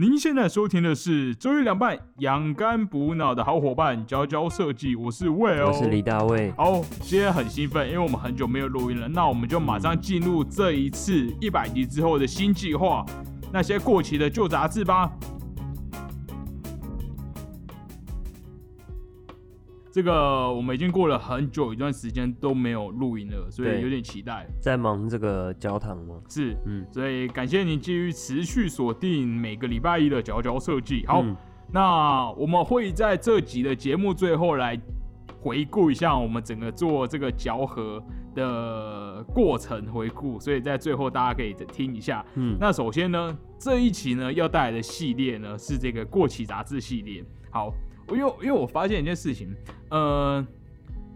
您现在收听的是周一凉拌养肝补脑的好伙伴娇娇设计，我是魏我是李大卫。好，今天很兴奋，因为我们很久没有录音了，那我们就马上进入这一次一百集之后的新计划，那些过期的旧杂志吧。这个我们已经过了很久一段时间都没有录音了，所以有点期待。在忙这个焦糖吗？是，嗯，所以感谢您继续持续锁定每个礼拜一的佼佼设计。好，嗯那我们会在这集的节目最后来回顾一下我们整个做这个嚼合的过程回顾，所以在最后大家可以听一下。嗯，那首先呢，这一期呢要带来的系列呢是这个过期杂志系列。好，因为因为我发现一件事情，呃，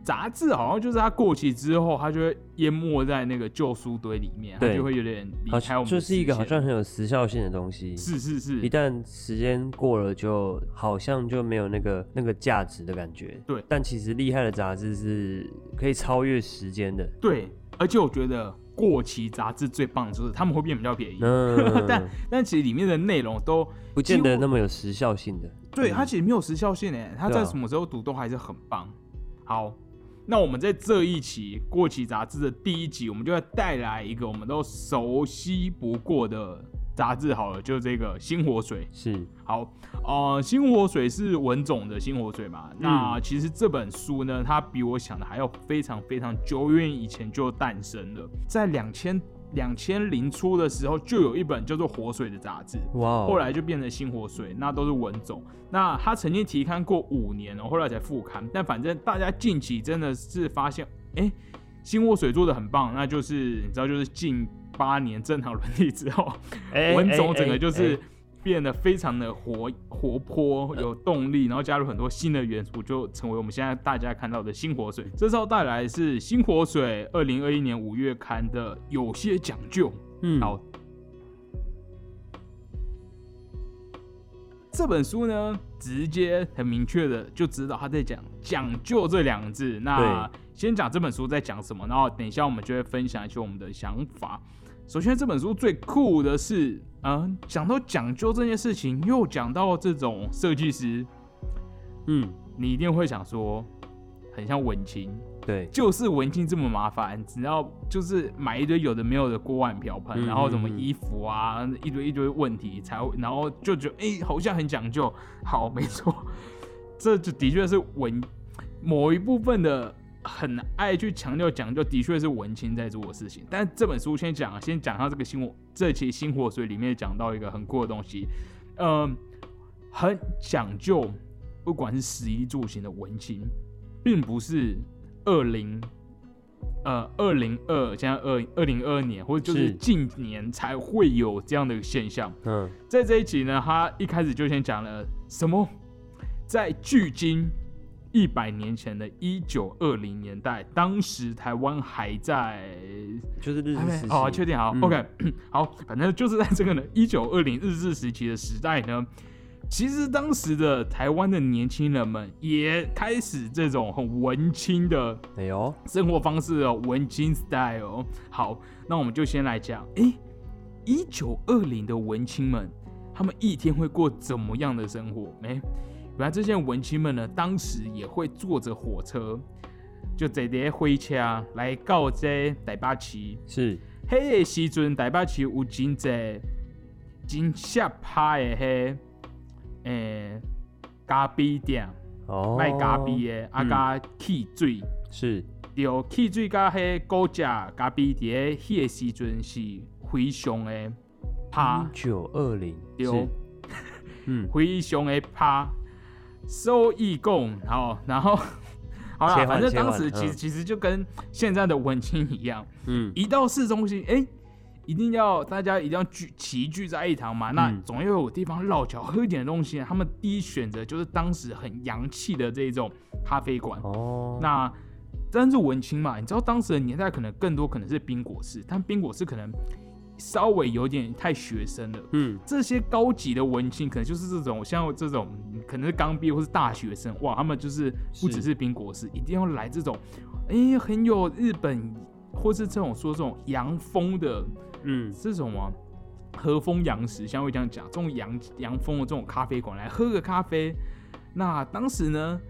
杂志好像就是它过期之后，它就会淹没在那个旧书堆里面，它就会有点离好开我们的就是一个好像很有时效性的东西。是是是一，旦时间过了，就好像就没有那个那个价值的感觉。对但其实厉害的杂志是可以超越时间的。对，而且我觉得过期杂志最棒的就是他们会变比较便宜，嗯，但但其实里面的内容都不见得那么有时效性的。对嗯它其实没有时效性诶，它在什么时候读都还是很棒。好，那我们在这一期过期杂志的第一集，我们就要带来一个我们都熟悉不过的杂志，好了，就是这个《星火水》。是，好，呃，星火水是文总的星火水嘛？嗯那其实这本书呢，它比我想的还要非常非常久远以前就诞生了，在两千两千零初的时候，就有一本叫做《活水》的杂志。哇哦，后来就变成新活水，那都是文总。那他曾经提刊过五年哦，后来才复刊。但反正大家近期真的是发现，哎、新活水做的很棒，那就是你知道，就是近八年正常伦理之后，哎文种哎整个就是哎变得非常的活活泼、有动力，然后加入很多新的元素，就成为我们现在大家看到的新火水。这时候带来是新火水二零二一年五月刊的有些讲究。嗯，好，这本书呢，直接很明确的就知道他在讲“讲究”这两个字。那先讲这本书在讲什么，然后等一下我们就会分享一些我们的想法。首先，这本书最酷的是，嗯、讲到讲究这件事情，又讲到这种设计师，嗯，你一定会想说，很像文青，对，就是文青这么麻烦，只要就是买一堆有的没有的锅碗瓢盆，嗯然后什么衣服啊，一堆一堆问题才会，然后就觉得哎、好像很讲究。好，没错，这就的确是文某一部分的很爱去强调讲究，的确是文青在做的事情。但这本书先讲，先讲它这个新火，这期新火水里面讲到一个很酷的东西，嗯，很讲究，不管是食衣住行的文青，并不是二零。呃，二零二现在二二零二二年，或者就是是近年才会有这样的现象。嗯，在这一集呢，他一开始就先讲了什么，在距今一百年前的一九二零年代，当时台湾还在就是日治时期。哦，确定好、嗯 o k 好，反正就是在这个呢一九二零日治时期的时代呢，其实当时的台湾的年轻人们也开始这种很文青的哎呦，生活方式哦，文青 style。好，那我们就先来讲，诶，一九二零的文青们，他们一天会过怎么样的生活？诶，原来这些文青们呢，当时也会坐着火车，就坐伫火车来到这台北市。是，迄个时阵，台北市有真侪真下拍的迄诶咖啡店，哦，卖咖啡的，啊嗯加汽水。是，对，汽水甲迄果汁咖啡伫咧迄个时阵是非常的拍。一，九二零，对。是，嗯，非常的拍。所以讲，好，然后 好啦，反正当时其实、嗯其实就跟现在的文青一样，嗯，一到市中心，哎、一定要大家一定要聚齐聚在一堂嘛，那嗯总要有地方落脚喝一点东西。他们第一选择就是当时很洋气的这种咖啡馆。哦，那但是文青嘛，你知道当时的年代可能更多可能是冰果室，但冰果室可能稍微有点太学生了。嗯，这些高级的文青可能就是这种像这种可能是刚毕业或是大学生，哇，他们就是不只是是冰果室，一定要来这种，哎、很有日本或是这种说这种洋风的嗯，这种啊和风洋食，像会这样讲，这种洋洋风的这种咖啡馆来喝个咖啡。那当时呢，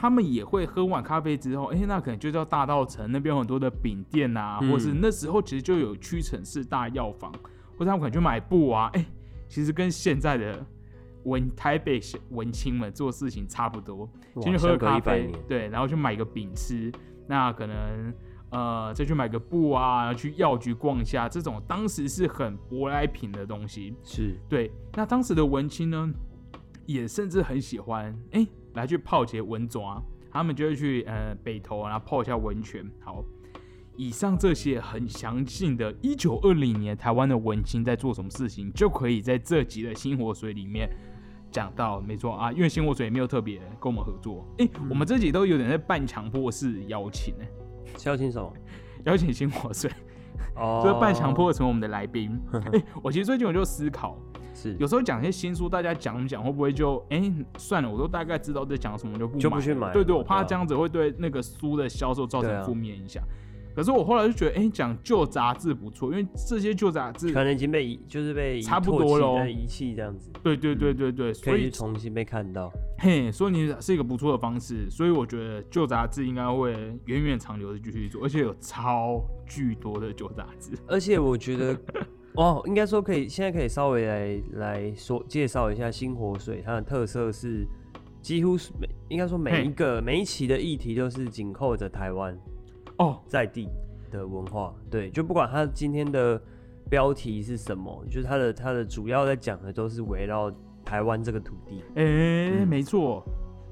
他们也会喝完咖啡之后，哎、那可能就叫大道城那边有很多的饼店啊，嗯。或是那时候其实就有屈臣氏大药房，或者他们可能去买布啊，哎、其实跟现在的文台北文青们做事情差不多，先去喝个咖啡年，对，然后去买个饼吃，那可能呃再去买个布啊，去药局逛一下，这种当时是很舶来品的东西。是。对，那当时的文青呢，也甚至很喜欢，哎、来去泡些文抓，他们就会去呃北投，然后泡一下温泉。好，以上这些很详尽的，一九二零年台湾的文青在做什么事情，就可以在这集的星火水里面讲到。没错啊，因为星火水也没有特别跟我们合作，哎、我们这集都有点在半强迫式邀请呢、萧清手邀请星火水，哦，就是半强迫成为我们的来宾。哎、我其实最近我就思考。是有时候讲一些新书，大家讲讲会不会就哎、算了，我都大概知道在讲什么，就不就不去买了了对对，我怕这样子会对那个书的销售造成负面影响。可是我后来就觉得，哎、讲旧杂志不错，因为这些旧杂志可，能已经被遗就是被差不多咯呃遗弃这样子，对对对对对，所以重新被看到。嘿，所以你是一个不错的方式，所以我觉得旧杂志应该会源远长流的继续做，而且有超巨多的旧杂志。而且我觉得，哦，应该说可以，现在可以稍微来来说介绍一下新火水，它的特色是几乎是每应该说每一个每一期的议题都是紧扣着台湾哦，在地的文化，对，就不管它今天的标题是什么，就是它的它的主要在讲的都是围绕台湾这个土地，哎、嗯。没错，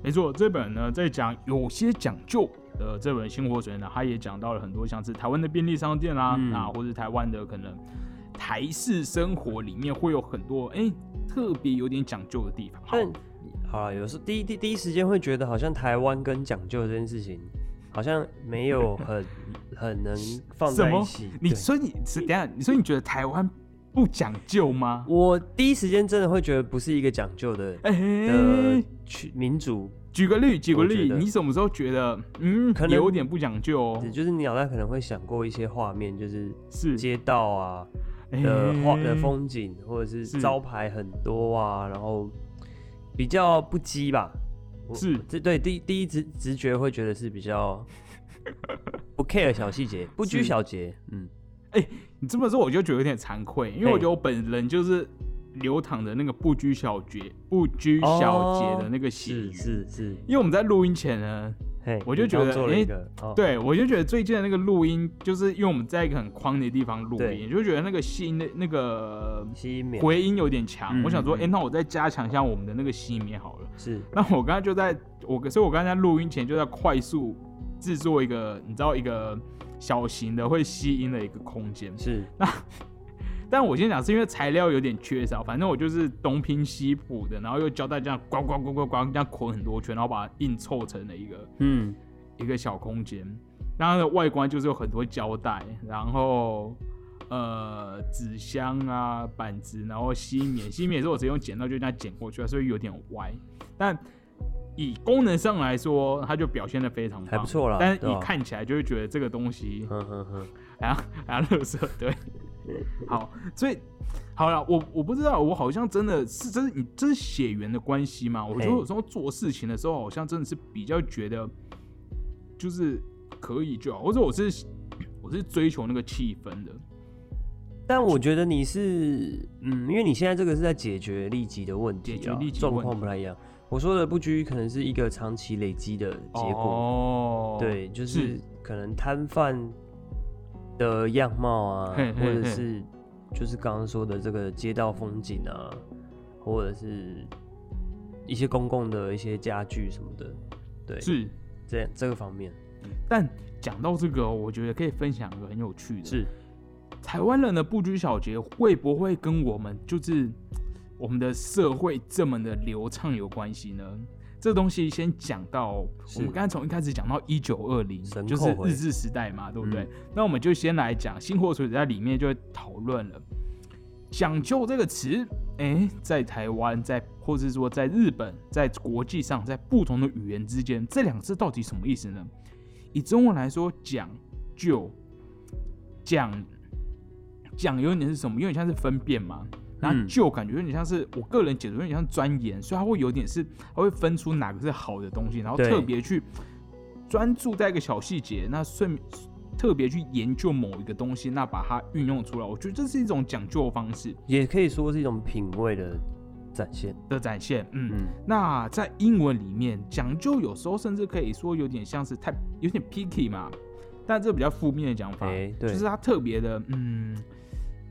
没错，这本呢在讲有些讲究的这本《星火水》呢，它也讲到了很多像是台湾的便利商店啦、嗯。啊，或是台湾的可能台式生活里面会有很多哎、特别有点讲究的地方。但好了，有时候第一第第一时间会觉得好像台湾跟讲究这件事情，好像没有很很能放在一起。你所以你是等下，你说你觉得台湾不讲究吗？我第一时间真的会觉得不是一个讲究的哎、民族，举个例，举个例，你什么时候觉得嗯可能有点不讲究哦？就是你脑袋可能会想过一些画面，就是是街道啊哎的画的风景，或者是是招牌很多啊，然后比较不羁吧。是这对第第一直直觉会觉得是比较 不 care 小细节，不拘小节。嗯，哎你这么说我就觉得有点惭愧，因为我觉得我本人就是流淌着那个不拘小节、不拘小节的那个血是。是是，因为我们在录音前呢，嘿，我就觉得你刚做了诶一个，哦，对我就觉得最近的那个录音，就是因为我们在一个很宽的地方录音，就觉得那个吸音的那个回音有点强。嗯我想说，哎、那我再加强一下我们的那个吸音棉好了。是那我刚才就在我，所以我刚才在录音前就在快速制作一个，你知道一个小型的会吸音的一个空间。是，但我先讲是因为材料有点缺少，反正我就是东拼西补的，然后又教大家呱呱呱呱呱这样捆很多圈，然后把它硬凑成了一个嗯，一个小空间。然后它的外观就是有很多胶带，然后呃纸箱啊板子，然后吸棉，吸棉也是我直接用剪刀就这样剪过去啊，所以有点歪。但以功能上来说，它就表现的非常棒，还不错啦但是看起来就会觉得这个东西哼哼哼，还要还要乐色，对。好，所以好了，我我不知道，我好像真的是这是你这是血缘的关系吗？我觉得有时候做事情的时候，好像真的是比较觉得就是可以就好，或者我是我是追求那个气氛的。但我觉得你是，嗯，因为你现在这个是在解决立即的问题啊解决立，即状况不太一样。我说的不拘可能是一个长期累积的结果，哦，对，就是可能摊贩的样貌啊，嘿嘿或者是就是刚刚说的这个街道风景啊，或者是一些公共的一些家具什么的，对，是。这这个方面但讲到这个哦，我觉得可以分享一个很有趣的，是台湾人的不拘小节会不会跟我们就是我们的社会这么的流畅有关系呢？这东西先讲到，我们刚才从一开始讲到一九二零，就是日治时代嘛，对不对？嗯那我们就先来讲新火水在里面就会讨论了“讲究”这个词，哎，在台湾，在或者是说在日本，在国际上，在不同的语言之间，这两个字到底什么意思呢？以中文来说，讲究、讲讲有点是什么？有点像是分辨嘛。然后嗯就感觉有点像是我个人解读，有点像钻研，所以它会有点是，它会分出哪个是好的东西，然后特别去专注在一个小细节，那顺特别去研究某一个东西，那把它运用出来。我觉得这是一种讲究的方式也可以说是一种品味的展现。的展现。嗯，嗯，那在英文里面讲究有时候甚至可以说有点像是太有点 picky 嘛，但这比较负面的讲法，就是他特别的嗯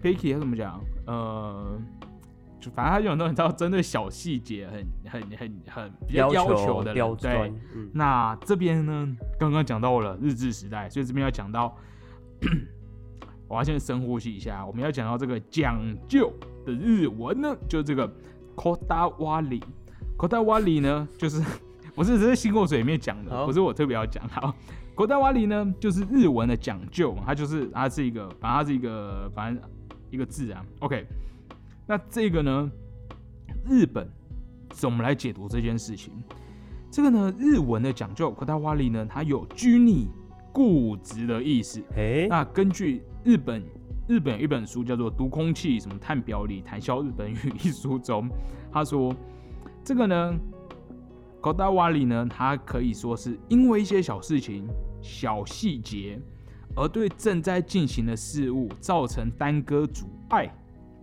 picky 要怎么讲？呃，就反正他有很多你知道针对小细节很很很很比较要求的对。，嗯，那这边呢，刚刚讲到了日治时代，所以这边要讲到，我要先深呼吸一下。我们要讲到这个讲究的日文呢，就是这个 kodawari。kodawari 呢，就是不是只是新过水里面讲的，不是我特别要讲。好，kodawari 呢，就是日文的讲究，它就是它是一个，反正它是一个，反正一个字啊。OK，那这个呢，日本怎么来解读这件事情？这个呢，日文的讲究 “kotawari” 呢，它有拘泥、固执的意思。哎，那根据日本日本有一本书叫做《读空气什么探表里谈笑日本语》一书中，他说这个呢，kodawari 呢，它可以说是因为一些小事情、小细节，而对正在进行的事物造成耽搁、阻碍，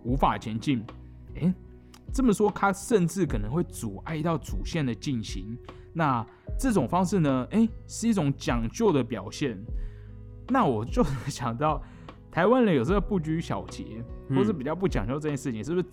无法前进。诶，这么说，它甚至可能会阻碍到主线的进行。那这种方式呢，诶，是一种讲究的表现。那我就想到，台湾人有时候不拘小节，嗯或是比较不讲究这件事情，是不是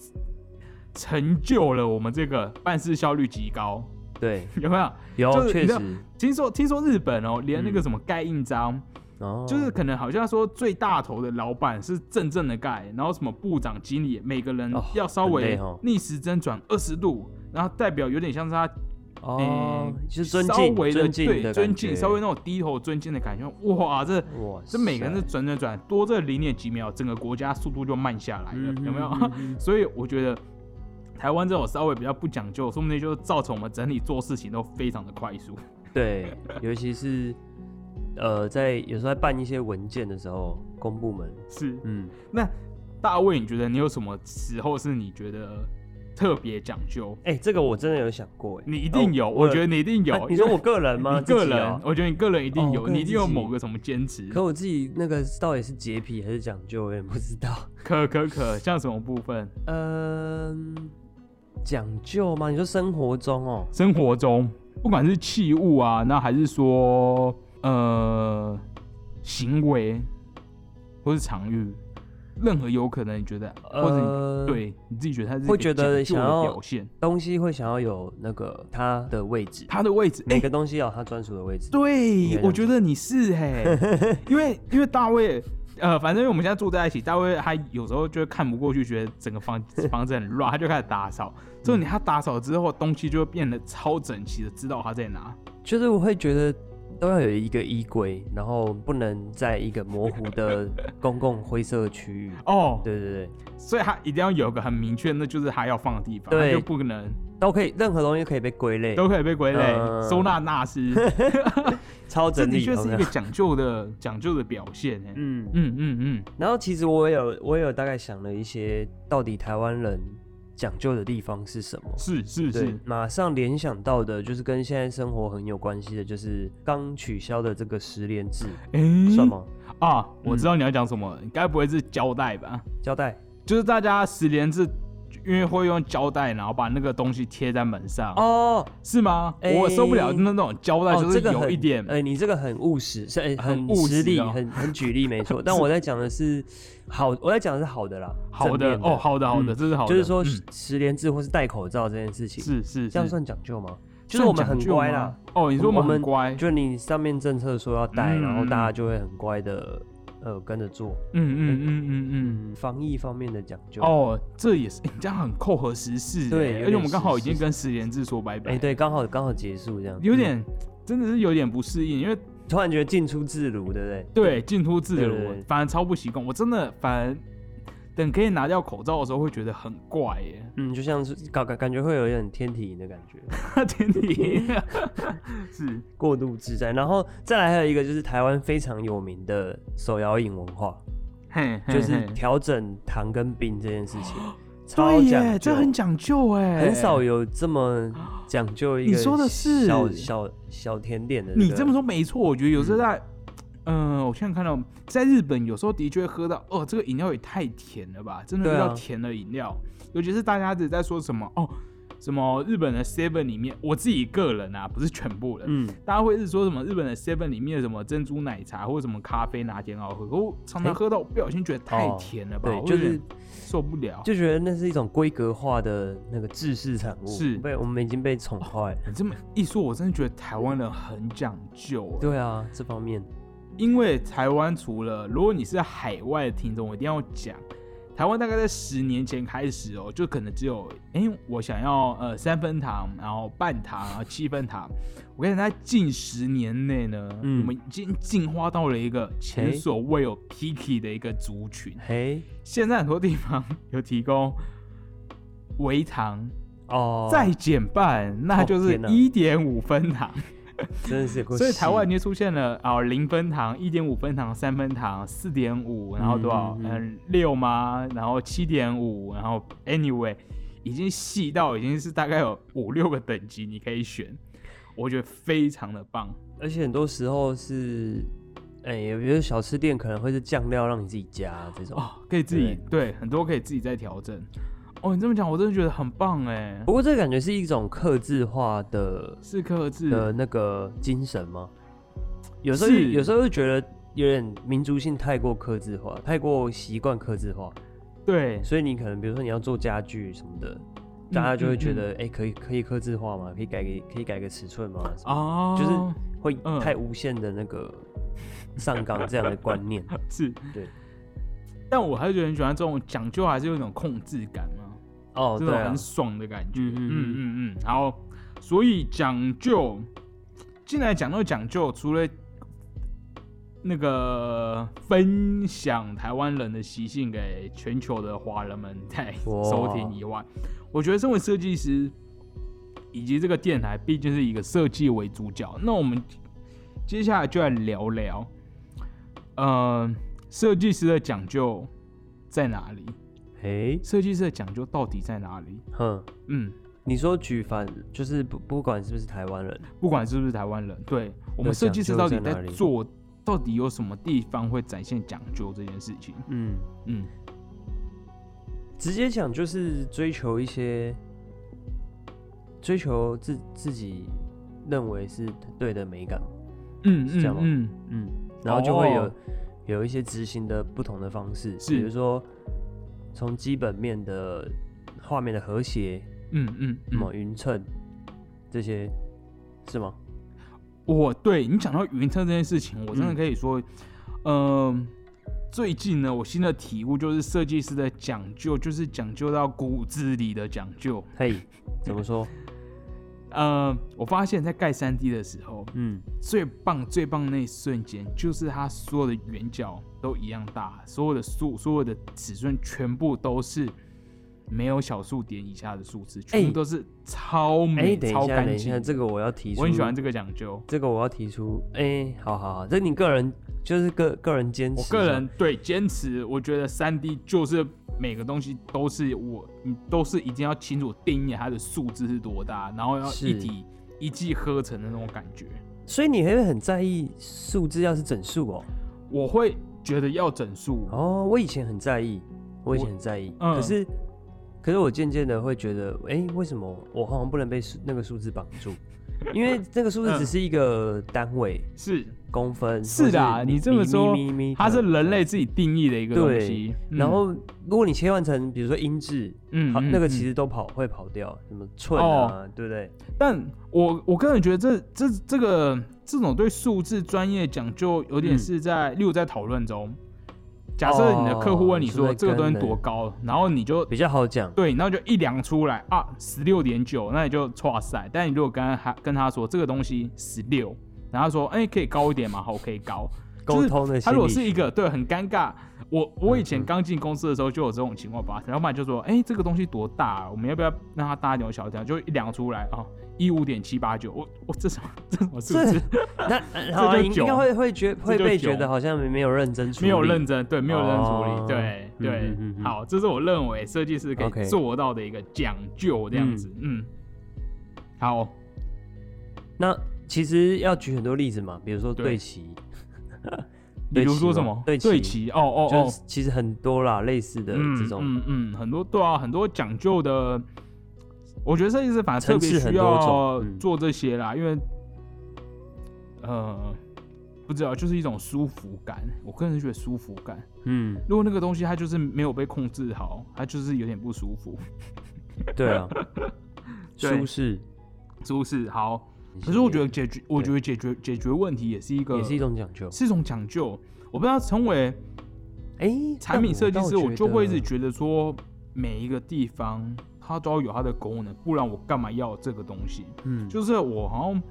成就了我们这个办事效率极高？对，有没有？有确实，听说听说日本哦，连那个嗯什么盖印章，哦，就是可能好像说最大头的老板是正正的盖，然后什么部长、经理每个人哦要稍微哦逆时针转二十度，然后代表有点像是他哦诶，就是尊稍，微的对尊敬，稍微那种低头尊敬的感觉。哇，这哇，这每个人是转转转多这零点几秒，整个国家速度就慢下来了，嗯有没有？所以我觉得台湾这种稍微比较不讲究，说不定就造成我们整体做事情都非常的快速。对，尤其是呃，在有时候在办一些文件的时候，公部门，是，嗯，那大卫，你觉得你有什么时候是你觉得特别讲究？哎、这个我真的有想过，哎，你一定有，哦我觉得你一定有。啊你说我个人 吗？你个人我觉得你个人一定有，哦你一定有某个什么坚持。可我自己那个到底是洁癖还是讲究，我也不知道。可可可，像什么部分？嗯，讲究吗？你说生活中哦，生活中，不管是器物啊，那还是说呃行为，或是场域，任何有可能你觉得，或者你呃，，对你自己觉得他是一个会觉得想要表现，东西会想要有那个它的位置，它的位置，哎、每个东西有它专属的位置。对我觉得你是嘿，因为因为大卫，呃，反正因为我们现在住在一起，大卫他有时候就会看不过去，觉得整个房 房子很乱，他就开始打扫。之后你他打扫之后，东西就会变得超整齐的，知道他在哪。就是我会觉得都要有一个衣柜，然后不能在一个模糊的 公共灰色区域。哦，对对对，所以他一定要有个很明确，那就是他要放的地方，对就不可能都可以，任何东西可以被归类，都可以被归类，嗯收纳纳斯。超整理。这的确是一个讲究的讲究的表现。哎，嗯，嗯嗯嗯，然后其实我也有我也有大概想了一些，到底台湾人讲究的地方是什么？是是是，，马上联想到的就是跟现在生活很有关系的，就是刚取消的这个十连制，哎，算？吗？啊，我嗯知道你要讲什么，你该不会是胶带吧？胶带就是大家十连制，因为会用胶带，然后把那个东西贴在门上，哦，是吗？哎我受不了那种胶带，哦，就是有一点，哎、你这个很务实，是、哎很很务实实力，哦很很举例，没错。但我在讲的是好，我在讲的是好的啦，好的哦，好的好的，嗯这是好的，就是说嗯。十连制或是戴口罩这件事情，是是是，这样算讲究吗？就是我们很乖啦，哦，你说我们很乖，就你上面政策说要戴，嗯然后大家就会很乖的，呃，跟着做。嗯嗯嗯嗯嗯。嗯，防疫方面的讲究。哦，这也是，这样很扣合时事欸，对而且我们刚好已经跟十连制说拜拜，哎、，对，刚好刚好结束这样，有点真的是有点不适应，因为突然觉得进出自如，对不对？对进出自如对对对，反而超不习惯，我真的反而等可以拿掉口罩的时候，会觉得很怪耶，嗯，就像是感感感觉会有一点天体营的感觉，天体。是。过度自在。然后再来还有一个就是台湾非常有名的手摇饮文化，嘿，嘿就是嘿。调整糖跟冰这件事情，超对耶，讲究，这很讲究哎，很少有这么讲究一个你说的是。小小小甜点的、你这么说没错，我觉得有时候在，嗯、我现在看到在日本，有时候的确会喝到，哦，这个饮料也太甜了吧，真的对啊。遇到甜的饮料，尤其是大家一直在说什么哦，什么日本的 Seven 里面，我自己个人啊，不是全部人，嗯，大家会是说什么日本的 Seven 里面的什么珍珠奶茶或者什么咖啡拿铁很好喝，可我常常喝到不小心觉得太哦甜了吧，对，就是受不了。就觉得那是一种规格化的那个制式产物，是被我们已经被宠坏了。你这么一说，我真的觉得台湾人很讲究欸。对啊，这方面因为台湾除了如果你是海外的听众，我一定要讲，台湾大概在十年前开始哦，就可能只有哎、我想要呃三分糖，然后半糖，然后七分糖。我跟你讲，在近十年内呢，嗯我们已经进化到了一个前所未有 picky 的一个族群。嘿现在很多地方有提供微糖哦，再减半，那就是一点五分糖。真的是所以台湾已经出现了啊零分糖、一点五分糖、三分糖、四点五，然后多少？嗯六吗？然后七点五，然后 anyway 已经细到已经是大概有五六个等级你可以选，我觉得非常的棒。而且很多时候是，哎、有些小吃店可能会是酱料让你自己加这种。哦，可以自己对很多可以自己再调整。哦，你这么讲，我真的觉得很棒哎不，过这感觉是一种克制化的是克制的那个精神吗？有时候有时候会觉得有点民族性太过克制化，太过习惯克制化，对，所以你可能比如说你要做家具什么的，大家就会觉嗯得哎、可以可以克制化吗？可以改个可以改个尺寸吗？哦，就是会嗯太无限的那个上纲这样的观念。是，对，但我还是觉得很喜欢这种讲究，还是有一种控制感嘛。哦，这种很，爽的感觉。嗯嗯嗯嗯嗯嗯，好，所以讲究，进来讲到讲究，除了那个分享台湾人的习性给全球的华人们在收听以外，我觉得身为设计师以及这个电台毕竟是以一个设计为主角，那我们接下来就来聊聊，呃，设计师的讲究在哪里？哎，设计师的讲究到底在哪里？哼，嗯，你说举凡就是不不管是不是台湾人，不管是不是台湾人，对。我们设计师到底在做，到底有什么地方会展现讲究这件事情？嗯，嗯，直接讲就是追求一些追求自自己认为是对的美感，嗯是这样吗？嗯。嗯，然后就会有、哦。有一些执行的不同的方式，是。比如说从基本面的画面的和谐，嗯嗯什么嗯，匀称这些是吗？我对你讲到匀称这件事情，我真的嗯可以说，嗯、最近呢，我新的体悟就是设计师的讲究，就是讲究到骨子里的讲究。嘿，怎么说？呃，我发现，在盖三 D 的时候，嗯，最棒最棒那一瞬间，就是它所有的圆角都一样大，所有的数所有的尺寸全部都是没有小数点以下的数字，全部都是超哎、美、超干净等一下，。这个我要提出，我很喜欢这个讲究。这个我要提出，哎、好好好，这你个人就是个个人坚持，我个人对坚持，我觉得三 D 就是每个东西都是我，你都是一定要清楚定义它的数字是多大，然后要一体一气呵成的那种感觉。所以你还会很在意数字要是整数哦。我会觉得要整数，哦，我以前很在意，我以前很在意，嗯。可是可是我渐渐的会觉得，哎、为什么我好像不能被数那个数字绑住？因为那个数字嗯。只是一个单位，是公分，是的啊你这么说它是人类自己定义的一个东西。嗯然后如果你切换成比如说音质，嗯嗯那个嗯其实都跑会跑掉，什么寸啊，对不对？但我我个人觉得这这这个这种对数字专业讲究，有点嗯是在，例如在讨论中，假设你的客户问你说这个东西多高，然后你就比较好讲。对，然后就一量出来啊，十六点九，那你就哇塞。但你如果跟他跟他说这个东西十六，然后他说哎、可以高一点嘛？好，可以高。沟通的他如果是一个对很尴尬，我我以前刚进公司的时候就有这种情况发生，老板就说：“哎、这个东西多大、啊？我们要不要让它大一点、小一点？”就一量出来啊，一五点七八九，我我这什么这什么数字？那呃好啊，就应应该囧会会觉会被觉得好像没有认真处理，没有认真，对，没有认真处理，哦对对、嗯嗯嗯嗯好，这是我认为设计师可以做到的一个讲究，这样子，嗯好，那其实要举很多例子嘛，比如说对。对齐，比如说什么？对齐对齐，哦哦哦。就是，其实很多啦，类似的嗯这种，嗯嗯，很多对啊，很多讲究的，我觉得设计师反而特别需要做这些啦，因为呃，不知道，就是一种舒服感，我个人是觉得舒服感。嗯，如果那个东西它就是没有被控制好，它就是有点不舒服。对啊，舒适，舒适好，可是我觉得解决，我觉得解决解决问题也是一个也是一种讲究。是一种讲究。我不知道成为哎，产品设计师，我就会一直觉得说，每一个地方它都要有它的功能，不然我干嘛要这个东西？嗯，就是我好像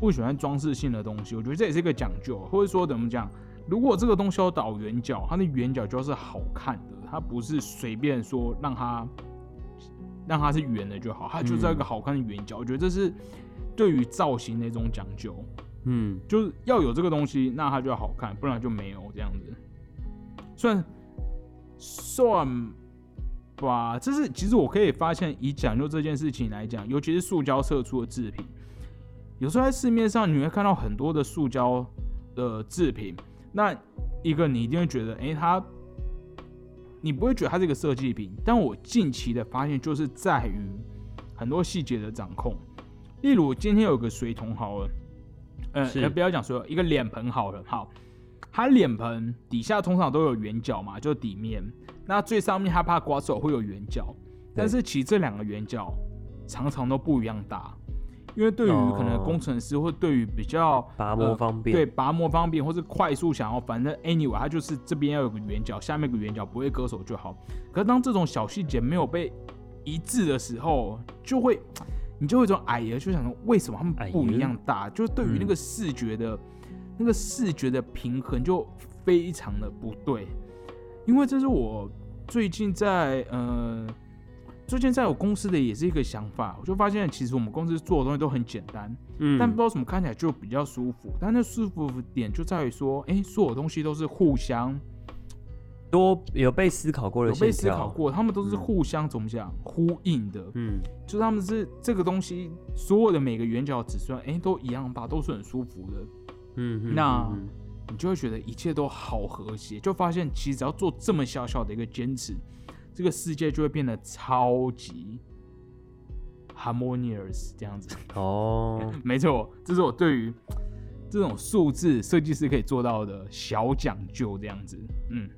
不喜欢装饰性的东西，我觉得这也是一个讲究，或者说怎么讲？如果这个东西要倒圆角，它的圆角就要是好看的，它不是随便说让它让它是圆的就好，它就是要一个好看的圆角。我觉得这是对于造型的一种讲究，嗯，就是要有这个东西，那它就要好看，不然就没有这样子。算算吧，这是其实我可以发现，以讲究这件事情来讲，尤其是塑胶射出的制品，有时候在市面上你会看到很多的塑胶的制品，那一个你一定会觉得，诶，它你不会觉得它是一个设计品，但我近期的发现就是在于很多细节的掌控，例如今天有个水桶好了，呃，呃不要讲水桶，一个脸盆好了，好，它脸盆底下通常都有圆角嘛，就底面，那最上面它怕刮手会有圆角，但是其实这两个圆角常常都不一样大，因为对于可能哦。工程师或对于比较拔模方便，对，拔模方便，或是快速想要，反正 anyway，它就是这边要有个圆角，下面有个圆角，不会割手就好。可是当这种小细节没有被一致的时候，就会你就会有一种矮呀，就想说为什么他们不一样大？就是对于那个视觉的、那个视觉的平衡就非常的不对。因为这是我最近在呃。最近在我公司的也是一个想法，我就发现其实我们公司做的东西都很简单，嗯，但不知道为什么看起来就比较舒服。但那舒服点就在于说，哎、所有东西都是互相多有被思考过的有被思考，过，他们都是嗯。互相怎么讲呼应的，嗯，就是他们是这个东西所有的每个圆角尺寸，哎、都一样吧，都是很舒服的，嗯嗯，那你就会觉得一切都好和谐，就发现其实只要做这么小小的一个坚持，这个世界就会变得超级 harmonious 这样子。哦，没错，这是我对于这种数字设计师可以做到的小讲究，这样子。嗯，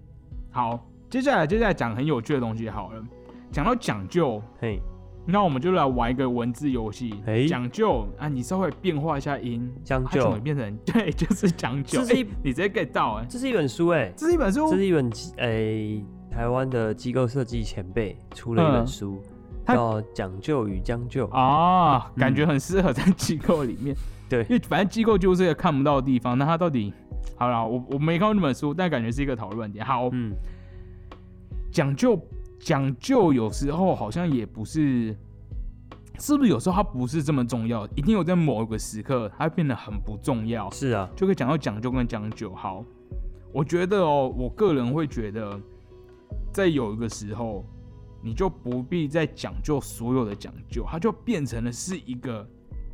好，接下来接下来讲很有趣的东西好了。讲到讲究，嘿，那我们就来玩一个文字游戏。哎讲究啊，你稍微变化一下音，将就它就会，变成 对，就是讲究。这是一哎你直接 get 到哎、这是一本书哎，这是一本书这，是一本机诶、台湾的机构设计前辈出了一本嗯书，他叫《讲究与将就》。啊，感嗯觉很适合在机构里面。对因为反正机构就是一个看不到的地方，那它到底好了，我我没看过那本书，但感觉是一个讨论点。好，嗯，讲究讲究，有时候好像也不是，是不是有时候它不是这么重要？一定有在某一个时刻，它变得很不重要，是啊，就可以讲到讲究跟讲究。好，我觉得哦，我个人会觉得，在有一个时候，你就不必再讲究所有的讲究，它就变成了是一个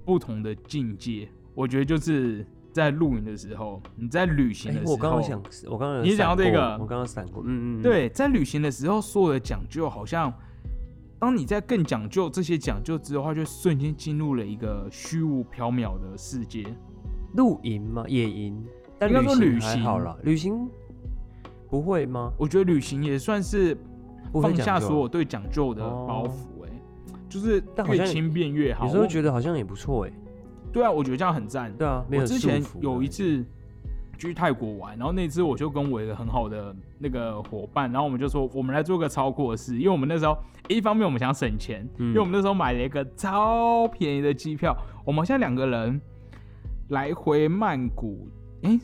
不同的境界。我觉得就是在露营的时候，你在旅行哎、的时候，我刚刚想，我刚刚有你讲到这个我刚刚闪过，嗯嗯，嗯，对，在旅行的时候，所有的讲究好像，当你在更讲究这些讲究之后，它就瞬间进入了一个虚无缥缈的世界。露营吗？野营？但应该说旅旅行好了，旅行不会吗？我觉得旅行也算是放下所有对讲究的哦包袱、哎、就是越轻便越好。有时候我觉得好像也不错哎、对啊，我觉得这样很赞。对啊，我之前有一次去泰国玩，然后那次我就跟我一个很好的那个伙伴，然后我们就说我们来做个超酷的事，因为我们那时候一方面我们想省钱，嗯因为我们那时候买了一个超便宜的机票，我们现在两个人来回曼谷，诶，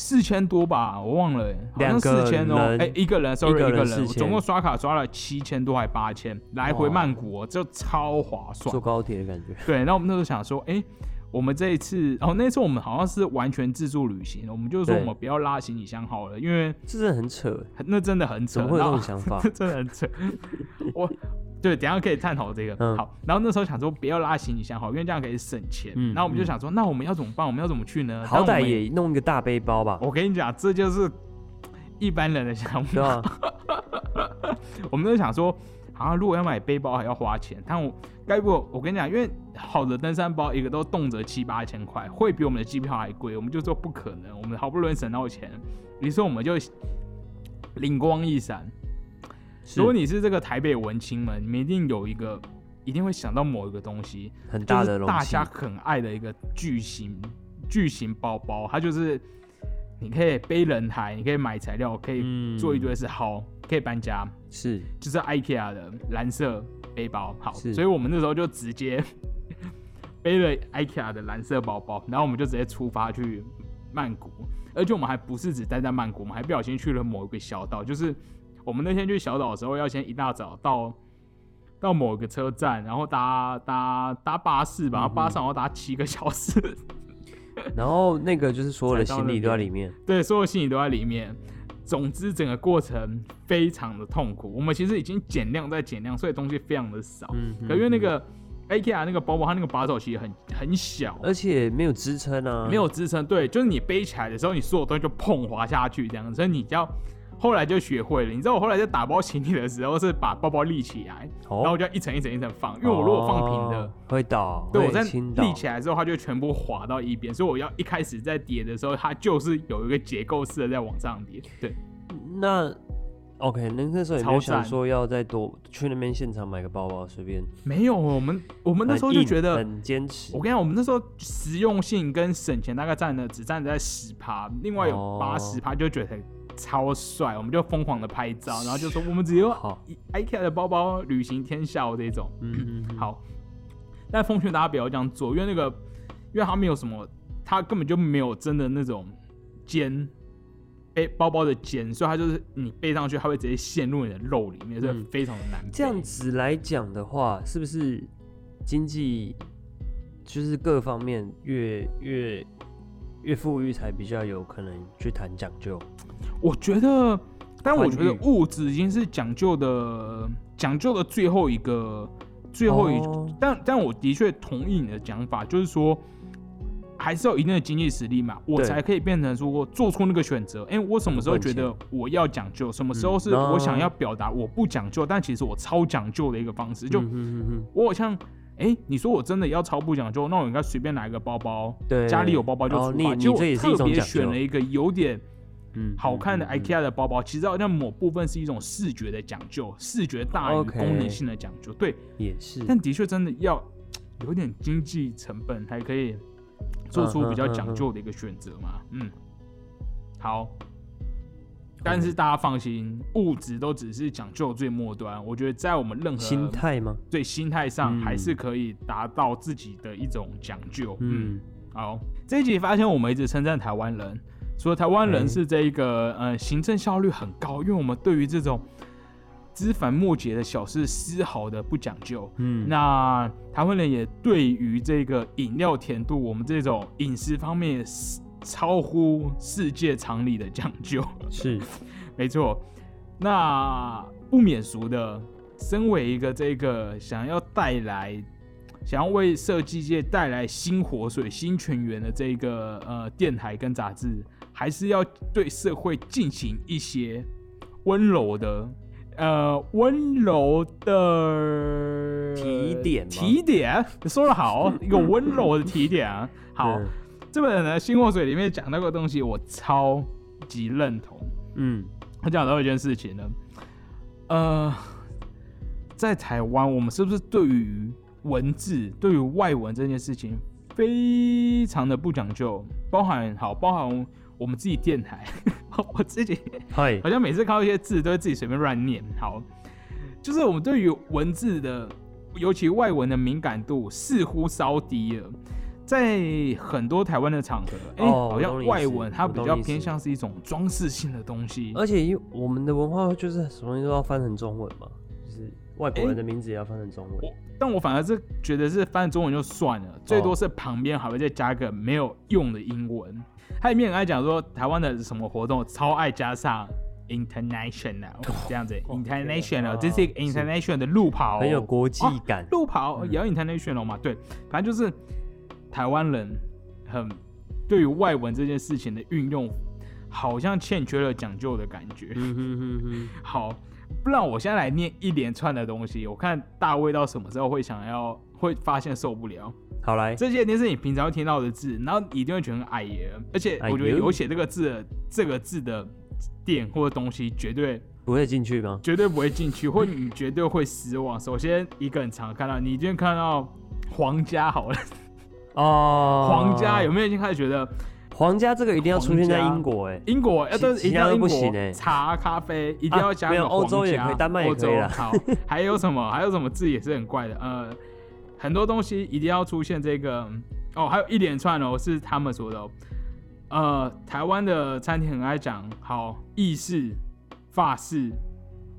四千多吧，我忘了、欸，好像两个四千哦，人哎、一个人，sorry，一个人一个人，我总共刷卡刷了七千多还八千，来回曼谷、哦，就超划算坐。高铁的感觉。对，那我们那时候想说，哎、我们这一次，然后那次我们好像是完全自助旅行，我们就说我们不要拉行李箱好了，因为这真的很扯那真的很扯。怎么会有这种想法这？真的很扯。我对，等下可以探讨这个。嗯好，然后那时候想说不要拉行李箱好，因为这样可以省钱。嗯然后我们就想说，那我们要怎么办？我们要怎么去呢？好歹也弄一个大背包吧，我跟你讲，这就是一般人的想法。吧？我们就想说，啊，如果要买背包还要花钱，但我该不？我跟你讲，因为好的登山包一个都动辄七八千块，会比我们的机票还贵。我们就说不可能，我们好不容易省到钱，于是我们就灵光一闪。是。如果你是这个台北文青们，你们一定有一个，一定会想到某一个东西，很大的大家，很爱的一个巨型巨型包包，它就是你可以背人台，你可以买材料，可以嗯做一堆事，好，可以搬家，是。就是 IKEA 的蓝色背包。好，所以我们那时候就直接 背了 IKEA 的蓝色包包，然后我们就直接出发去曼谷，而且我们还不是只待在曼谷，我们还不小心去了某一个小岛，就是我们那天去小岛的时候，要先一大早到。到某一个车站，然后搭搭搭巴士吧，然后巴士好像搭七个小时，然后那个就是所有的行李都在里面，对，所有行李都在里面。总之，整个过程非常的痛苦。我们其实已经减量在减量，所以东西非常的少。嗯，可因为那嗯，个 IKEA 那个包包，它那个把手其实很很小，而且没有支撑啊，没有支撑。对，就是你背起来的时候，你所有东西就砰滑下去这样，所以你要后来就学会了。你知道我后来在打包行李的时候，是把包包立起来，哦，然后我就一层一层一层放，因为我如果放平的。哦会倒，对，我在立起来之后，它就全部滑到一边，所以我要一开始在叠的时候，它就是有一个结构式的在往上叠。对，那 OK，那那时候也没有超想说要再多去那边现场买个包包，随便。没有，我们我们那时候就觉得，很坚持我。跟你讲，我们那时候实用性跟省钱大概占了只占在十趴，另外有哦八十趴就觉得超帅，我们就疯狂的拍照，然后就说我们只有好，IKEA 的包包旅行天下哦这种。嗯嗯，嗯，好，但奉劝大家不要这样做，因为那个，因为它没有什么，它根本就没有真的那种肩背包包的肩，所以它就是你背上去，它会直接陷入你的肉里面，所以嗯非常的难背。这样子来讲的话，是不是经济就是各方面越越越富裕才比较有可能去谈讲究？我觉得，但我觉得物质已经是讲究的，讲究的最后一个，最后一。哦但但我的确同意你的讲法，就是说，还是要有一定的经济实力嘛，我才可以变成说做出那个选择。哎、我什么时候觉得我要讲究，什么时嗯候是我想要表达我不讲究，但其实我超讲究的一个方式。就我好像，哎、你说我真的要超不讲究，那我应该随便拿一个包包，对，家里有包包就出发。哦你你结果这也是一特别选了一个有点。嗯好看的 IKEA 的包包，其实好像某部分是一种视觉的讲究，视觉大于功能性的讲究。对，也是，但的确真的要有点经济成本，才可以做出比较讲究的一个选择嘛。嗯，好。但是大家放心，物质都只是讲究最末端。我觉得在我们任何心态吗？对心态上，嗯还是可以达到自己的一种讲究。嗯嗯，好，这一集发现我们一直称赞台湾人，说台湾人哎是这一个、呃行政效率很高，因为我们对于这种枝繁末节的小事丝毫的不讲究。嗯，那台湾人也对于这个饮料甜度，我们这种饮食方面也是超乎世界常理的讲究。是 没错，那不免俗的，身为一个这个想要带来、想要为设计界带来新活水、新泉源的这个呃电台跟杂志，还是要对社会进行一些温柔的。呃，温柔的提点提点，你说的好，一个温柔的提点啊。好，嗯这本呢《新墨水》里面讲到个东西，我超级认同。嗯，他讲到一件事情呢，呃，在台湾，我们是不是对于文字、对于外文这件事情非常的不讲究？包含好，包含我们自己电台，我自己嗨好，像每次看到一些字都会自己随便乱念。好，就是我们对于文字的，尤其外文的敏感度似乎稍低了。在很多台湾的场合，哎、哦好像外文它比较偏向是一种装饰性的东西。而且因为我们的文化就是什么东西都要翻成中文嘛，就是外国人的名字也要翻成中文。我但我反而是觉得是翻中文就算了，最多是旁边还会再加个没有用的英文。它里面爱讲说台湾的什么活动超爱加上 international 这样子哦，international 天这是一个 international 的路跑哦，很有国际感。路跑嗯也要 international 嘛？对，反正就是台湾人很对于外文这件事情的运用，好像欠缺了讲究的感觉。好，不然我现在来念一连串的东西，我看大卫到什么时候会想要会发现受不了。好来，这些一定是你平常会听到的字，然后你一定会觉得很矮耶，而且我觉得有写这个字的这个字的店或者东西，绝对不会进去吗？绝对不会进去，或你绝对会失望。首先，一个很常看到，你今天看到皇家好了，哦，皇家有没有已经开始觉得皇家这个一定要出现在英国哎，英国要其都一定要英国不行欸茶咖啡一定要加没有个欧洲也可以丹麦也欧可以啦洲好，还有什么？还有什么字也是很怪的，呃，很多东西一定要出现这个哦，还有一连串哦，是他们说的、哦，呃，台湾的餐厅很爱讲好意式、法式、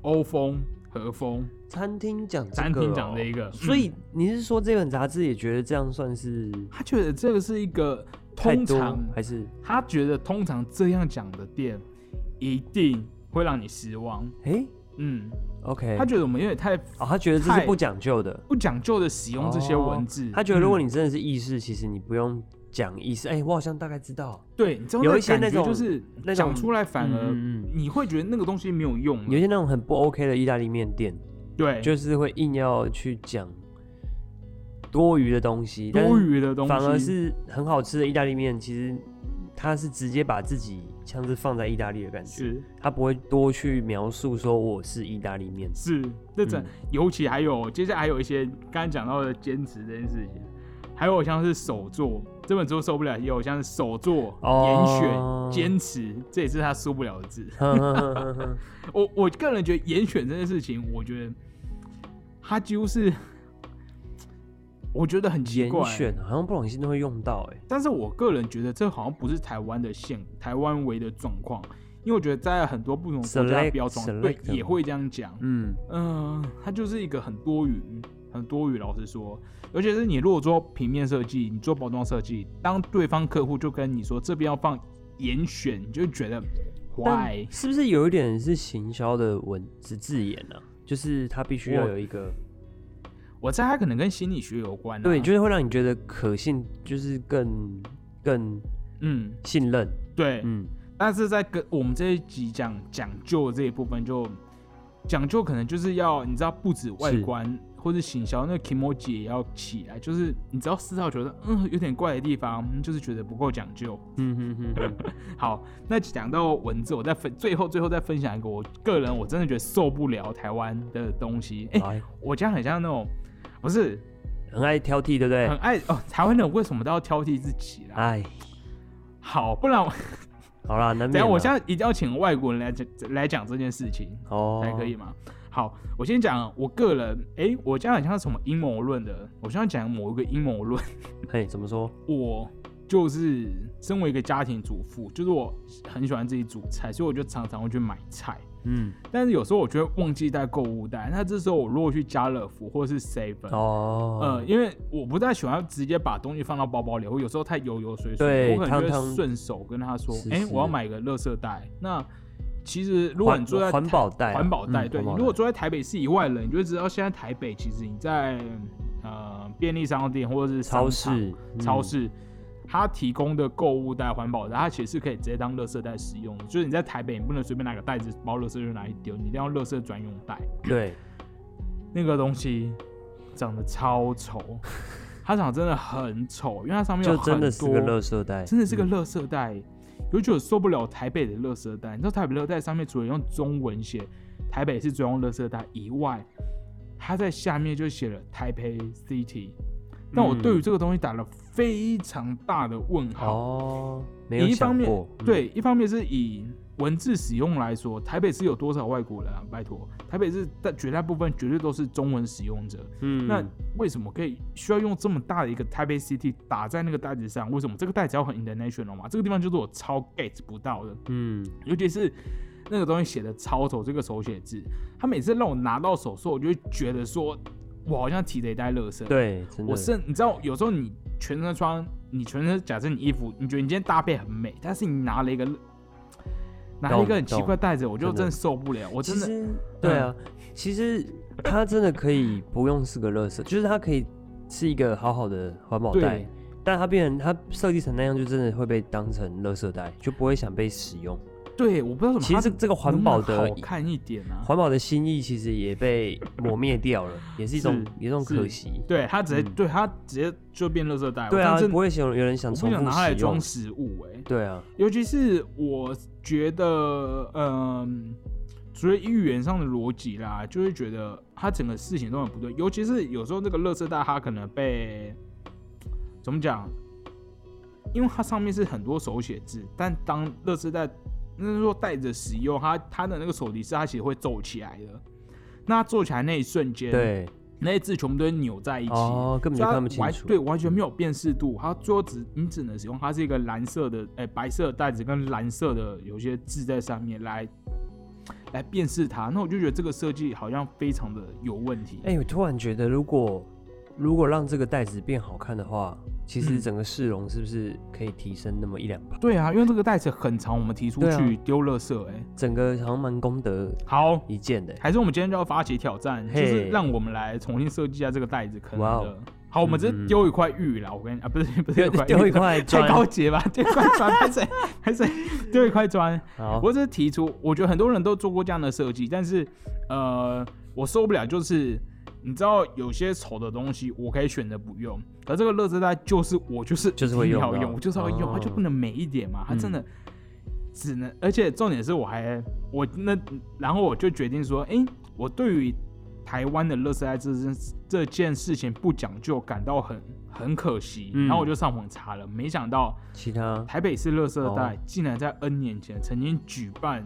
欧风、和风，餐厅讲这餐厅讲的一个，所嗯以你是说这本杂志也觉得这样算是他觉得这个是一个通常还是？他觉得通常这样讲的店一定会让你失望。哎嗯，OK？他觉得我们有点太哦，他觉得这是太不讲究的。不讲究的使用这些文字。他觉得如果嗯你真的是意识，其实你不用讲意识。哎，我好像大概知道，对，你知道有一些那种就是那出来反而你会觉得那个东西没有用了。有些那种很不 OK 的意大利面店，对，就是会硬要去讲多余的东西，多余的东西，反而是很好吃的意大利面，其实他是直接把自己像是放在意大利的感觉，是。他不会多去描述说我是意大利面。是，这整、嗯。尤其还有接下来还有一些刚才讲到的坚持这件事情，还有像是手作这本书受不了，也有像是手作、哦。严选、坚持，这也是他受不了的字。我我个人觉得严选这件事情，我觉得他几乎是，我觉得很奇严怪。选好像不小心都会用到、哎，但是我个人觉得这好像不是台湾的现台湾为的状况，因为我觉得在很多不同国家 Select- 标装对也会这样讲。嗯，嗯、它就是一个很多余、很多余。老实说，尤其是你如果做平面设计，你做包装设计，当对方客户就跟你说这边要放严选，你就觉得但 why？是不是有一点是行销的文字字眼呢、啊？就是它必须要有一个，我猜它可能跟心理学有关、啊。对，就是会让你觉得可信，就是更更嗯，信任，对。嗯，但是在跟我们这一集讲讲究的这一部分，就讲究可能就是要你知道，不止外观或者行销，那个 emoji 也要起来。就是你只要丝毫觉得嗯有点怪的地方，嗯就是觉得不够讲究。嗯哼哼哼，好，那讲到文字，我再分最后最后再分享一个我个人我真的觉得受不了台湾的东西。哎、来，我这样很像那种不是很爱挑剔，对不对很？爱哦，台湾人为什么都要挑剔自己啦？哎，好，不然我 好啦，难等一下。我现在一定要请外国人来讲来讲这件事情。哦，才可以吗？好，我先讲我个人，诶，我这样很像什么阴谋论的，我现在讲某一个阴谋论，嘿，怎么说？我就是身为一个家庭主妇，就是我很喜欢自己煮菜，所以我就常常会去买菜。嗯，但是有时候我就会忘记带购物袋，那这时候我如果去家乐福或者是 seven，、哦，呃，因为我不太喜欢直接把东西放到包包里，我有时候太油油水水，对我可能就会顺手跟他说，哎、我要买个垃圾袋。那其实如果你住在环保袋啊环保袋，对你如果住在台北市以外的人，你就会知道现在台北其实你在呃便利商店或者是商超市，嗯，超市。它提供的购物袋、环保袋，它其实是可以直接当垃圾袋使用的。就是你在台北，你不能随便拿个袋子包垃圾就拿去丢，你一定要垃圾专用袋。对，那个东西长得超丑，它长得真的很丑，因为它上面有就真的是个很多垃圾袋，真的是个嗯垃圾袋。尤其我受不了台北的垃圾袋，你知道台北垃圾袋上面除了用中文写台北是专用垃圾袋以外，它在下面就写了台北 City。但我对于嗯这个东西打了非常大的问号。哦，没有一方面对，一方面是以文字使用来说，台北市有多少外国人啊？拜托，台北市的绝大部分绝对都是中文使用者。嗯，那为什么可以需要用这么大的一个台北 City 打在那个袋子上？为什么这个袋子要很 international 嘛？这个地方就是我超 get 不到的，嗯，尤其是那个东西写的超丑，这个手写字，他每次让我拿到手的时候，我就会觉得说，我好像提着一袋垃圾。，对，我是你知道，有时候你全身穿，你全身假设你衣服，你觉得你今天搭配很美，但是你拿了一个拿了一个很奇怪的袋子，我就真的真受不了，我真的。其实对啊，其实它真的可以不用是个垃圾，就是它可以是一个好好的环保袋，但它变成它设计成那样，就真的会被当成垃圾袋，就不会想被使用。对，我不知道怎么，其实这这个环保的好看一点啊，环保的心意其实也被磨灭掉了，也是一种是也是一种可惜。对他直接、嗯对他直接就变垃圾袋，对啊不会有有人想重复想拿它来装。食物哎、对啊，尤其是我觉得，嗯、除了语言上的逻辑啦，就会觉得他整个事情都很不对。尤其是有时候这个垃圾袋，它可能被怎么讲？因为它上面是很多手写字，但当垃圾袋那是说带着使用，它它的那个手提是它其实会皱起来的。那它皱起来那一瞬间，对，那些字全部都会扭在一起，哦，根本就所以它看不清楚。完对，完全没有辨识度。它最后只你只能使用它是一个蓝色的，哎、白色的袋子跟蓝色的有些字在上面来来辨识它。那我就觉得这个设计好像非常的有问题。哎、我突然觉得，如果如果让这个袋子变好看的话，其实嗯整个市容是不是可以提升那么一两趴？对啊，因为这个袋子很长，我们提出去丢垃圾、哎、整个好像蛮功德好，一件的。还是我们今天就要发起挑战，就是让我们来重新设计一下这个袋子可能的。好，我们只嗯嗯嗯是丢一块玉啦，我跟你啊，不是 不是丢丢一块 太砖，高级了吧？丢一块砖，拍谁拍谁？丢一块砖，我只是提出，我觉得很多人都做过这样的设计，但是呃，我受不了，就是你知道有些丑的东西，我可以选择不用，可这个乐色袋就是我就是就是会要用，我就是要用，它就哦不能美一点嘛，它真的只能，而且重点是我还我那然后我就决定说，哎、我对于台湾的乐色袋这件这件事情不讲究，感到很很可惜，嗯。然后我就上网查了，没想到其他？台北市乐色袋哦。竟然在 N 年前曾经举办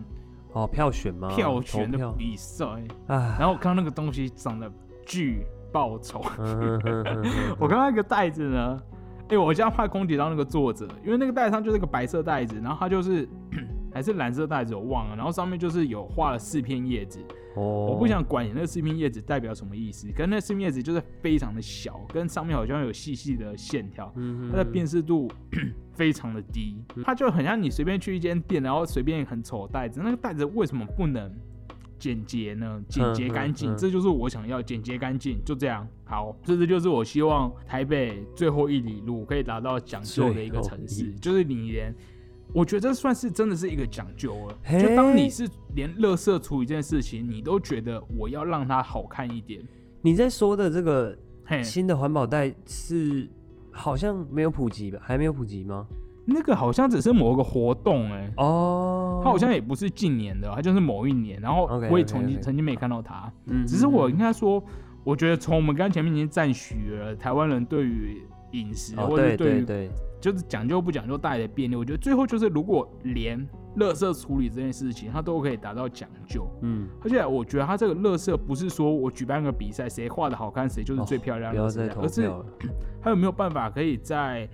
哦票选吗？票选的比赛，啊，然后我看到那个东西长得巨爆丑，嗯哼哼哼哼我看到那个袋子呢，哎、我这样怕攻击到那个作者，因为那个袋子上就是个白色袋子，然后它就是 还是蓝色袋子，我忘了，然后上面就是有画了四片叶子，哦，我不想管你那四片叶子代表什么意思，可是那四片叶子就是非常的小，跟上面好像有细细的线条，嗯，它的辨识度 非常的低，它就很像你随便去一间店，然后随便很丑的袋子，那个袋子为什么不能简洁呢？简洁干净，嗯嗯这就是我想要简洁干净，就这样。好，这这就是我希望台北最后一里路可以达到讲究的一个城市就是你连。我觉得这算是真的是一个讲究了。就当你是连垃圾处理这件事情，你都觉得我要让它好看一点，你在说的这个，新的环保袋是好像没有普及吧？还没有普及吗？那个好像只是某个活动、哎，哦，他好像也不是近年的，他就是某一年，然后我也曾经曾经没看到他。嗯，只是我嗯应该说，我觉得从我们刚刚前面已经赞许了台湾人对于饮食、哦，或者对对于就是讲究不讲究带来的便利，我觉得最后就是如果连垃圾处理这件事情，它都可以达到讲究，嗯，而且我觉得它这个垃圾不是说我举办个比赛，谁画的好看谁就是最漂亮的垃圾袋，要再投而是票了。它有没有办法可以在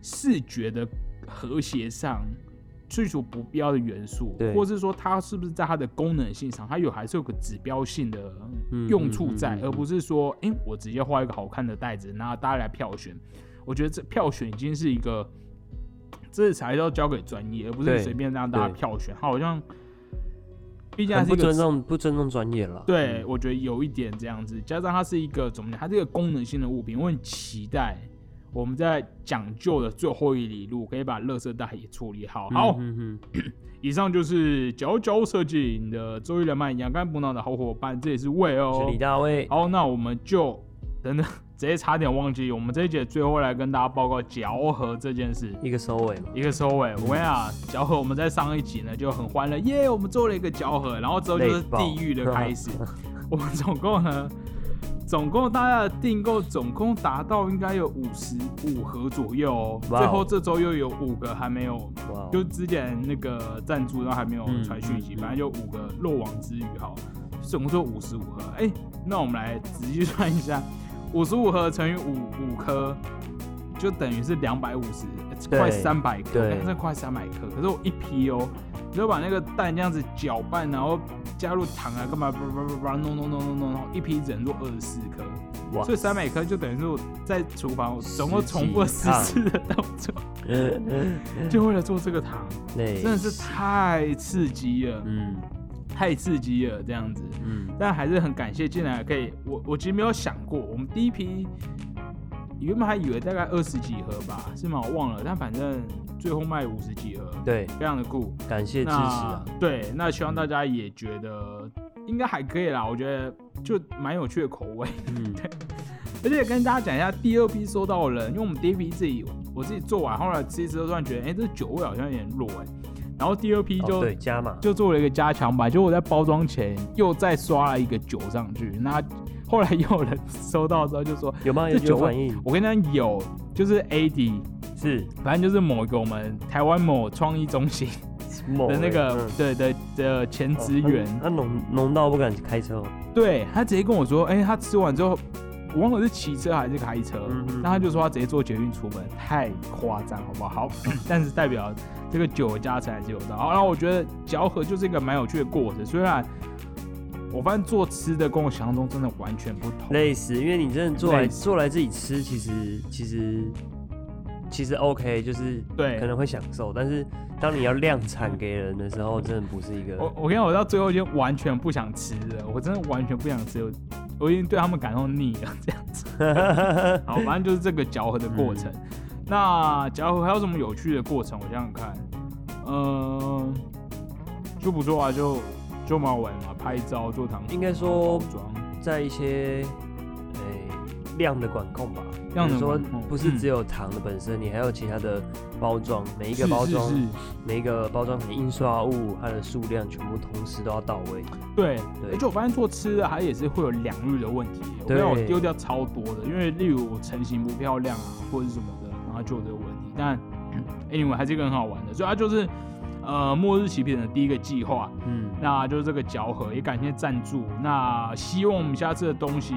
视觉的和谐上去除不必要的元素，或是说它是不是在它的功能性上，它有还是有个指标性的嗯用处在，嗯嗯嗯而不是说，哎、我直接画一个好看的袋子，然后大家来票选。我觉得这票选已经是一个，这才要交给专业，而不是随便让大家票选。它好像，毕竟不尊重不尊重专业了。对，嗯我觉得有一点这样子，加上它是一个怎么讲，它是一个功能性的物品，我很期待我们在讲究的最后一里路可以把垃圾袋也处理好。好，嗯哼 以上就是佼佼设计你的周一人脉养肝补脑的好伙伴，这也是魏哼，哦是。李大卫。好，那我们就等等，直接差点忘记，我们这一节最后来跟大家报告嚼合这件事。一个收尾嘛，一个收尾，我跟你讲，嚼合我们在上一集呢就很欢乐，耶，我们做了一个嚼合，然后之后就是地狱的开始。我们总共呢总共大家的订购总共达到应该有五十五盒左右哦。最后这周又有五个还没有，就之前那个赞助，然后还没有嗯传讯息，反正就五个漏网之鱼哈，总共就五十五盒。哎、那我们来仔细算一下，五十五盒乘以五五颗，就等于是两百五十，对快三百克，对。哎这快三百克。可是我一批哦，你就把那个蛋这样子搅拌，然后加入糖啊，干嘛叭叭叭叭弄弄弄弄弄，然后一批只能做二十四颗，哇。所以三百颗就等于是我在厨房我总共重复了十十次的动作，就为了做这个糖，那真的是太刺激了，嗯。太刺激了这样子。嗯，但还是很感谢，进来可以，我我其实没有想过，我们第一批原本还以为大概二十几盒吧，是吗？我忘了，但反正最后卖五十几盒，对，非常的酷。感谢支持啊，对，那希望大家也觉得应该还可以啦，我觉得就蛮有趣的口味。嗯，而且跟大家讲一下，第二批收到的人，因为我们第一批自己我自己做完，后来吃一吃，突然觉得，哎、这酒味好像有点弱哎、然后第二批就、哦对加码，就做了一个加强版，就我在包装前又再刷了一个酒上去。那后来又有人收到之后就说，有吗？有我跟你讲有，就是 AD，是反正就是某一个我们台湾某创意中心 某的那个、嗯对的的前职员，哦他他浓浓到不敢开车哦，对他直接跟我说，哎、他吃完之后。我忘了是骑车还是开车，嗯嗯那他就说他直接坐捷运出门，太夸张，好不好？好，但是代表这个酒的加成还是有的。好，然后我觉得嚼合就是一个蛮有趣的过程，虽然我发现做吃的跟我想象中真的完全不同。类似，因为你真的做来做来自己吃，其实其实其实 OK，就是对可能会享受，但是当你要量产给人的时候，真的不是一个我我跟你讲，我到最后已经完全不想吃了，我真的完全不想吃，我我已经对他们感到腻了，这样子。好，反正就是这个嚼和的过程。嗯那嚼和还有什么有趣的过程？我想想看，嗯、就不做啊，就就蛮好玩嘛，拍照、做糖，应该说在一些诶、量的管控吧。量的比如说不是嗯只有糖的本身，你还有其他的包装，每一一个包装每一个包装的印刷物，它的数量全部同时都要到位。对，而且我发现做吃的还也是会有良率的问题。我对跟你讲我丢掉超多的，因为例如我成型不漂亮啊，或者是什么的，然后就有这个问题。但 anyway 还是一个很好玩的，所以它就是呃末日奇品的第一个计划，嗯，那就是这个嚼合，也感谢赞助。那希望我们下次的东西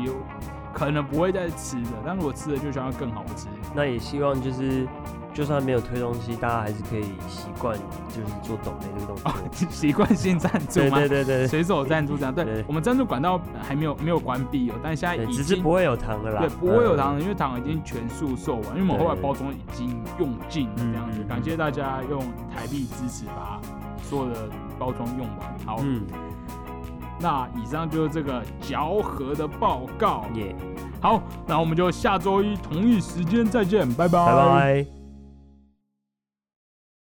可能不会再吃的，但如果吃的就想要更好吃。那也希望就是就算没有推东西，大家还是可以习惯就是做抖内这个动作。习惯性赞助对吗？对对对随手赞助这样，对对我们赞助管道还没有没有关闭哦，但现在对，已只是经不会有糖了啦。对，不会有嗯糖的，因为糖已经全数售完，因为我们后来包装已经用尽了，这样子感谢大家用台币支持把所有的包装用完。好，嗯，那以上就是这个嚼合的报告。耶，好，那我们就下周一同一时间再见，拜拜。拜拜。